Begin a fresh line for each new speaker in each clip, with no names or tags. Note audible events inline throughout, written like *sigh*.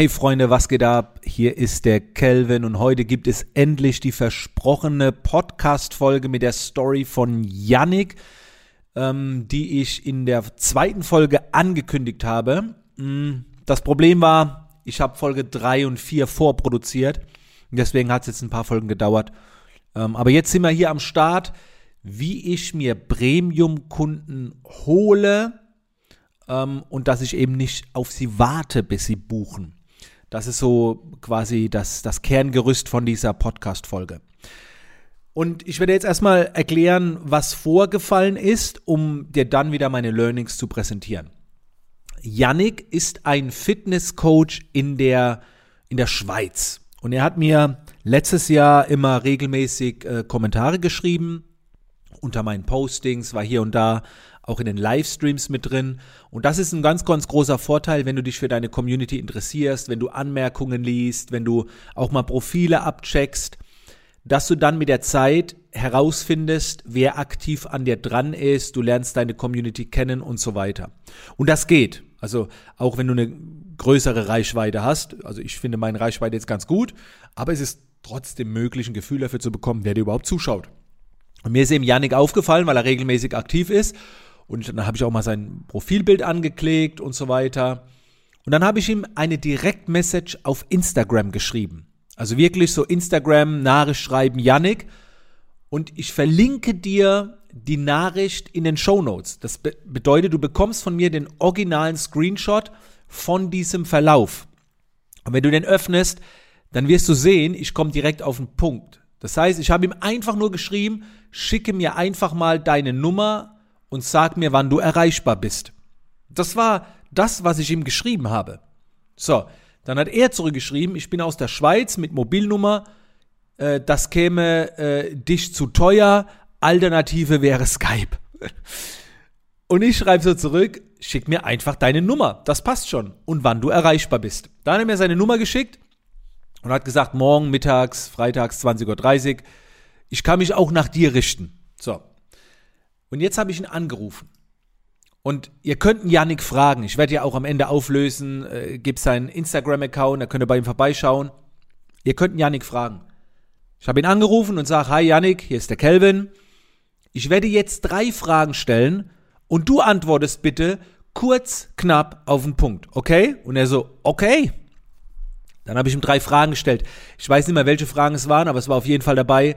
Hey Freunde, was geht ab? Hier ist der Kelvin und heute gibt es endlich die versprochene Podcast-Folge mit der Story von Yannick, ähm, die ich in der zweiten Folge angekündigt habe. Mm, das Problem war, ich habe Folge 3 und 4 vorproduziert. Deswegen hat es jetzt ein paar Folgen gedauert. Ähm, aber jetzt sind wir hier am Start, wie ich mir Premium-Kunden hole ähm, und dass ich eben nicht auf sie warte, bis sie buchen. Das ist so quasi das, das Kerngerüst von dieser Podcast-Folge. Und ich werde jetzt erstmal erklären, was vorgefallen ist, um dir dann wieder meine Learnings zu präsentieren. Yannick ist ein Fitnesscoach in der, in der Schweiz. Und er hat mir letztes Jahr immer regelmäßig äh, Kommentare geschrieben unter meinen Postings, war hier und da auch in den Livestreams mit drin. Und das ist ein ganz, ganz großer Vorteil, wenn du dich für deine Community interessierst, wenn du Anmerkungen liest, wenn du auch mal Profile abcheckst, dass du dann mit der Zeit herausfindest, wer aktiv an dir dran ist, du lernst deine Community kennen und so weiter. Und das geht. Also auch wenn du eine größere Reichweite hast, also ich finde meine Reichweite jetzt ganz gut, aber es ist trotzdem möglich, ein Gefühl dafür zu bekommen, wer dir überhaupt zuschaut. Und mir ist eben Yannick aufgefallen, weil er regelmäßig aktiv ist und dann habe ich auch mal sein Profilbild angeklickt und so weiter. Und dann habe ich ihm eine Direktmessage auf Instagram geschrieben. Also wirklich so Instagram Nachricht schreiben, Yannick. Und ich verlinke dir die Nachricht in den Show Notes. Das be bedeutet, du bekommst von mir den originalen Screenshot von diesem Verlauf. Und wenn du den öffnest, dann wirst du sehen, ich komme direkt auf den Punkt. Das heißt, ich habe ihm einfach nur geschrieben, schicke mir einfach mal deine Nummer und sag mir, wann du erreichbar bist. Das war das, was ich ihm geschrieben habe. So, dann hat er zurückgeschrieben, ich bin aus der Schweiz mit Mobilnummer, äh, das käme äh, dich zu teuer, Alternative wäre Skype. *laughs* Und ich schreibe so zurück, schick mir einfach deine Nummer, das passt schon und wann du erreichbar bist. Dann hat er mir seine Nummer geschickt und hat gesagt, morgen mittags, freitags 20.30 Uhr, ich kann mich auch nach dir richten. So, und jetzt habe ich ihn angerufen. Und ihr könnt Yannick fragen. Ich werde ja auch am Ende auflösen. Äh, Gib seinen Instagram-Account, da könnt ihr bei ihm vorbeischauen. Ihr könnt Yannick fragen. Ich habe ihn angerufen und sage, hi Yannick, hier ist der Kelvin. Ich werde jetzt drei Fragen stellen und du antwortest bitte kurz, knapp auf den Punkt, okay? Und er so, okay. Dann habe ich ihm drei Fragen gestellt. Ich weiß nicht mehr, welche Fragen es waren, aber es war auf jeden Fall dabei,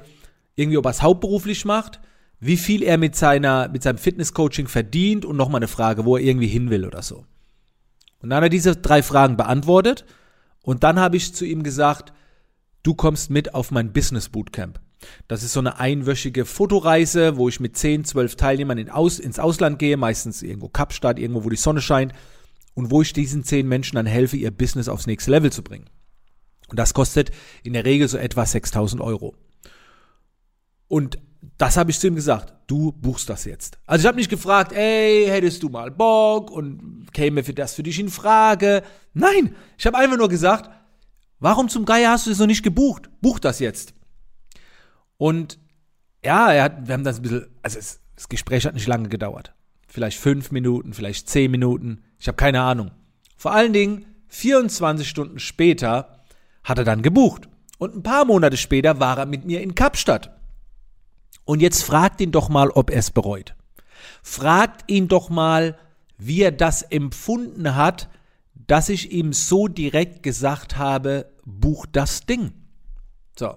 irgendwie, ob er es hauptberuflich macht, wie viel er mit, seiner, mit seinem Fitnesscoaching verdient und nochmal eine Frage, wo er irgendwie hin will oder so. Und dann hat er diese drei Fragen beantwortet und dann habe ich zu ihm gesagt, du kommst mit auf mein Business Bootcamp. Das ist so eine einwöchige Fotoreise, wo ich mit 10, 12 Teilnehmern in Aus, ins Ausland gehe, meistens irgendwo Kapstadt, irgendwo, wo die Sonne scheint und wo ich diesen 10 Menschen dann helfe, ihr Business aufs nächste Level zu bringen. Und das kostet in der Regel so etwa 6000 Euro. Und das habe ich zu ihm gesagt. Du buchst das jetzt. Also ich habe nicht gefragt, ey, hättest du mal Bock und käme für das für dich in Frage. Nein, ich habe einfach nur gesagt, warum zum Geier hast du das noch nicht gebucht? Buch das jetzt. Und ja, er hat, wir haben das ein bisschen, also es, das Gespräch hat nicht lange gedauert. Vielleicht fünf Minuten, vielleicht zehn Minuten. Ich habe keine Ahnung. Vor allen Dingen 24 Stunden später hat er dann gebucht. Und ein paar Monate später war er mit mir in Kapstadt. Und jetzt fragt ihn doch mal, ob er es bereut. Fragt ihn doch mal, wie er das empfunden hat, dass ich ihm so direkt gesagt habe, buch das Ding. So.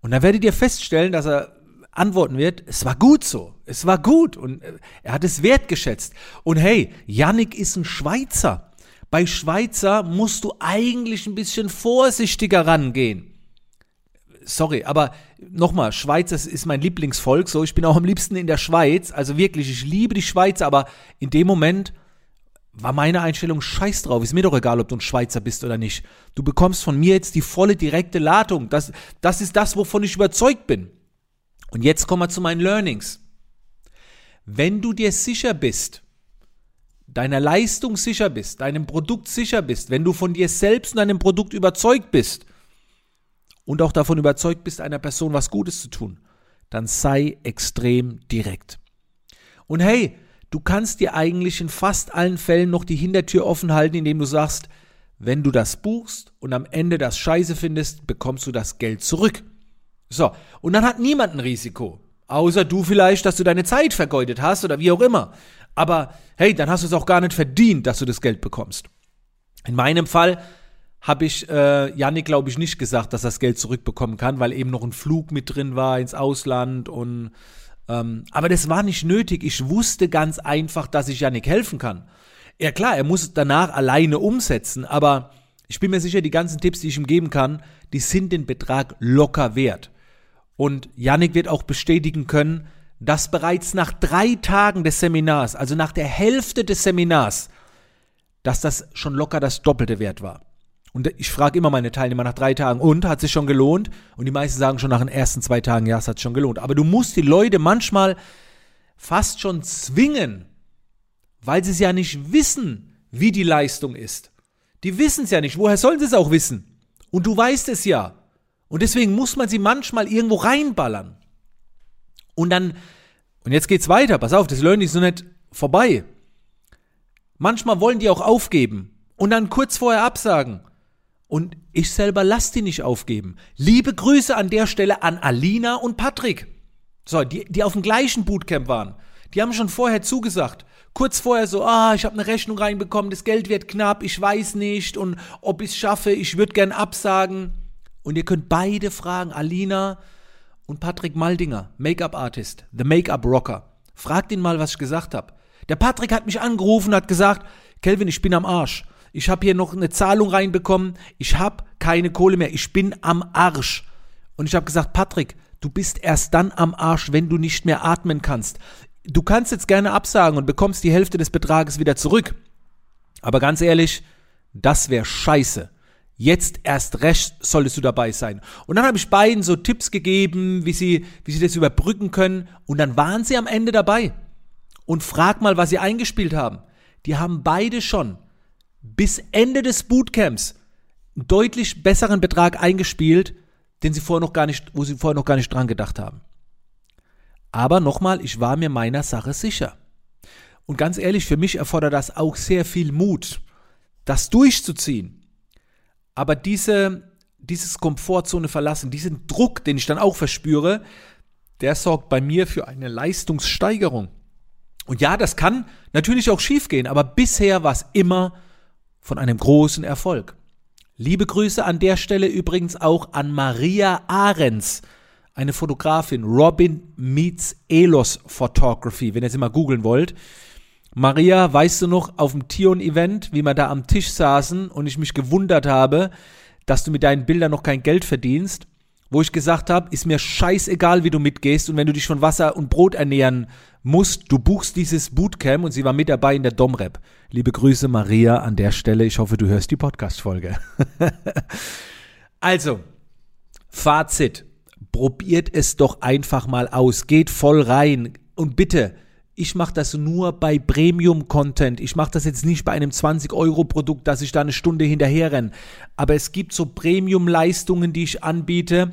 Und dann werdet ihr feststellen, dass er antworten wird, es war gut so, es war gut und äh, er hat es wertgeschätzt. Und hey, Yannick ist ein Schweizer. Bei Schweizer musst du eigentlich ein bisschen vorsichtiger rangehen sorry, aber nochmal, Schweiz das ist mein Lieblingsvolk, so, ich bin auch am liebsten in der Schweiz, also wirklich, ich liebe die Schweiz, aber in dem Moment war meine Einstellung scheiß drauf, ist mir doch egal, ob du ein Schweizer bist oder nicht. Du bekommst von mir jetzt die volle direkte Ladung, das, das ist das, wovon ich überzeugt bin. Und jetzt kommen wir zu meinen Learnings. Wenn du dir sicher bist, deiner Leistung sicher bist, deinem Produkt sicher bist, wenn du von dir selbst und deinem Produkt überzeugt bist, und auch davon überzeugt bist, einer Person was Gutes zu tun, dann sei extrem direkt. Und hey, du kannst dir eigentlich in fast allen Fällen noch die Hintertür offen halten, indem du sagst, wenn du das buchst und am Ende das Scheiße findest, bekommst du das Geld zurück. So, und dann hat niemand ein Risiko. Außer du vielleicht, dass du deine Zeit vergeudet hast oder wie auch immer. Aber hey, dann hast du es auch gar nicht verdient, dass du das Geld bekommst. In meinem Fall habe ich äh, Janik, glaube ich, nicht gesagt, dass er das Geld zurückbekommen kann, weil eben noch ein Flug mit drin war ins Ausland und ähm, aber das war nicht nötig. Ich wusste ganz einfach, dass ich Janik helfen kann. Ja klar, er muss danach alleine umsetzen, aber ich bin mir sicher, die ganzen Tipps, die ich ihm geben kann, die sind den Betrag locker wert. Und Yannick wird auch bestätigen können, dass bereits nach drei Tagen des Seminars, also nach der Hälfte des Seminars, dass das schon locker das Doppelte wert war. Und ich frage immer meine Teilnehmer nach drei Tagen, und hat sich schon gelohnt? Und die meisten sagen schon nach den ersten zwei Tagen, ja, es hat schon gelohnt. Aber du musst die Leute manchmal fast schon zwingen, weil sie es ja nicht wissen, wie die Leistung ist. Die wissen es ja nicht. Woher sollen sie es auch wissen? Und du weißt es ja. Und deswegen muss man sie manchmal irgendwo reinballern. Und dann, und jetzt geht's weiter, pass auf, das Learning ist noch nicht vorbei. Manchmal wollen die auch aufgeben und dann kurz vorher absagen. Und ich selber lass die nicht aufgeben. Liebe Grüße an der Stelle an Alina und Patrick. So, die, die auf dem gleichen Bootcamp waren. Die haben schon vorher zugesagt. Kurz vorher so, ah, ich habe eine Rechnung reinbekommen, das Geld wird knapp, ich weiß nicht und ob ich es schaffe, ich würde gern absagen. Und ihr könnt beide fragen, Alina und Patrick Maldinger, Make-up-Artist, The Make-up-Rocker. Fragt ihn mal, was ich gesagt habe. Der Patrick hat mich angerufen hat gesagt, Kelvin, ich bin am Arsch. Ich habe hier noch eine Zahlung reinbekommen. Ich habe keine Kohle mehr. Ich bin am Arsch. Und ich habe gesagt, Patrick, du bist erst dann am Arsch, wenn du nicht mehr atmen kannst. Du kannst jetzt gerne absagen und bekommst die Hälfte des Betrages wieder zurück. Aber ganz ehrlich, das wäre scheiße. Jetzt erst recht solltest du dabei sein. Und dann habe ich beiden so Tipps gegeben, wie sie, wie sie das überbrücken können. Und dann waren sie am Ende dabei. Und frag mal, was sie eingespielt haben. Die haben beide schon bis Ende des Bootcamps einen deutlich besseren Betrag eingespielt, den sie vorher noch gar nicht, wo sie vorher noch gar nicht dran gedacht haben. Aber nochmal, ich war mir meiner Sache sicher. Und ganz ehrlich, für mich erfordert das auch sehr viel Mut, das durchzuziehen. Aber diese, dieses Komfortzone verlassen, diesen Druck, den ich dann auch verspüre, der sorgt bei mir für eine Leistungssteigerung. Und ja, das kann natürlich auch schiefgehen, aber bisher war es immer von einem großen Erfolg. Liebe Grüße an der Stelle übrigens auch an Maria Ahrens, eine Fotografin, Robin Meets Elos Photography, wenn ihr sie mal googeln wollt. Maria, weißt du noch, auf dem Tion-Event, wie wir da am Tisch saßen und ich mich gewundert habe, dass du mit deinen Bildern noch kein Geld verdienst, wo ich gesagt habe, ist mir scheißegal, wie du mitgehst und wenn du dich von Wasser und Brot ernähren musst, du buchst dieses Bootcamp und sie war mit dabei in der Domrep. Liebe Grüße, Maria, an der Stelle. Ich hoffe, du hörst die Podcast-Folge. *laughs* also, Fazit. Probiert es doch einfach mal aus. Geht voll rein. Und bitte, ich mache das nur bei Premium-Content. Ich mache das jetzt nicht bei einem 20-Euro-Produkt, dass ich da eine Stunde hinterher renne. Aber es gibt so Premium-Leistungen, die ich anbiete.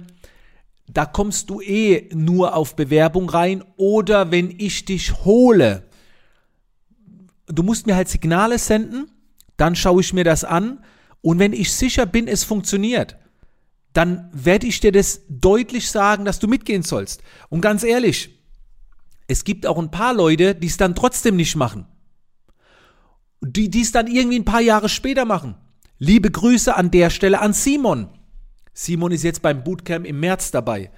Da kommst du eh nur auf Bewerbung rein oder wenn ich dich hole. Du musst mir halt Signale senden, dann schaue ich mir das an und wenn ich sicher bin, es funktioniert, dann werde ich dir das deutlich sagen, dass du mitgehen sollst. Und ganz ehrlich, es gibt auch ein paar Leute, die es dann trotzdem nicht machen. Die es dann irgendwie ein paar Jahre später machen. Liebe Grüße an der Stelle an Simon. Simon ist jetzt beim Bootcamp im März dabei.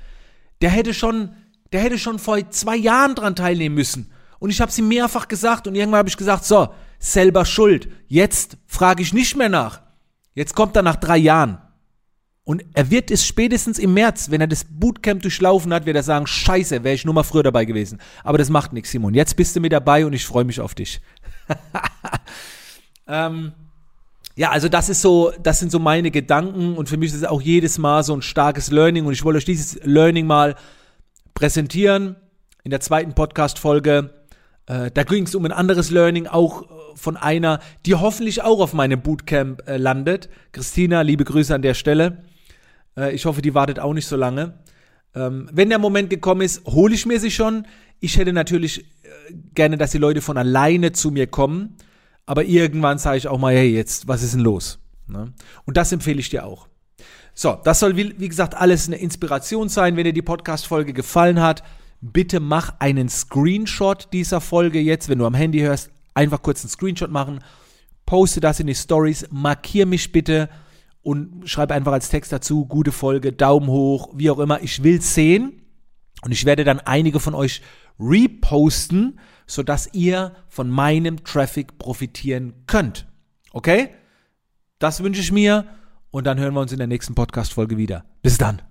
Der hätte schon, der hätte schon vor zwei Jahren dran teilnehmen müssen. Und ich habe ihm mehrfach gesagt und irgendwann habe ich gesagt, so, selber schuld. Jetzt frage ich nicht mehr nach. Jetzt kommt er nach drei Jahren. Und er wird es spätestens im März, wenn er das Bootcamp durchlaufen hat, wird er sagen, scheiße, wäre ich nur mal früher dabei gewesen. Aber das macht nichts, Simon. Jetzt bist du mit dabei und ich freue mich auf dich. *laughs* ähm, ja, also das ist so, das sind so meine Gedanken und für mich ist es auch jedes Mal so ein starkes Learning und ich wollte euch dieses Learning mal präsentieren in der zweiten Podcast-Folge. Äh, da ging es um ein anderes Learning, auch von einer, die hoffentlich auch auf meinem Bootcamp äh, landet. Christina, liebe Grüße an der Stelle. Äh, ich hoffe, die wartet auch nicht so lange. Ähm, wenn der Moment gekommen ist, hole ich mir sie schon. Ich hätte natürlich äh, gerne, dass die Leute von alleine zu mir kommen. Aber irgendwann sage ich auch mal, hey, jetzt, was ist denn los? Ne? Und das empfehle ich dir auch. So, das soll wie, wie gesagt alles eine Inspiration sein. Wenn dir die Podcast-Folge gefallen hat, bitte mach einen Screenshot dieser Folge jetzt, wenn du am Handy hörst, einfach kurz einen Screenshot machen, poste das in die Stories, markier mich bitte und schreib einfach als Text dazu, gute Folge, Daumen hoch, wie auch immer. Ich will sehen und ich werde dann einige von euch reposten, sodass ihr von meinem Traffic profitieren könnt. Okay? Das wünsche ich mir und dann hören wir uns in der nächsten Podcast-Folge wieder. Bis dann.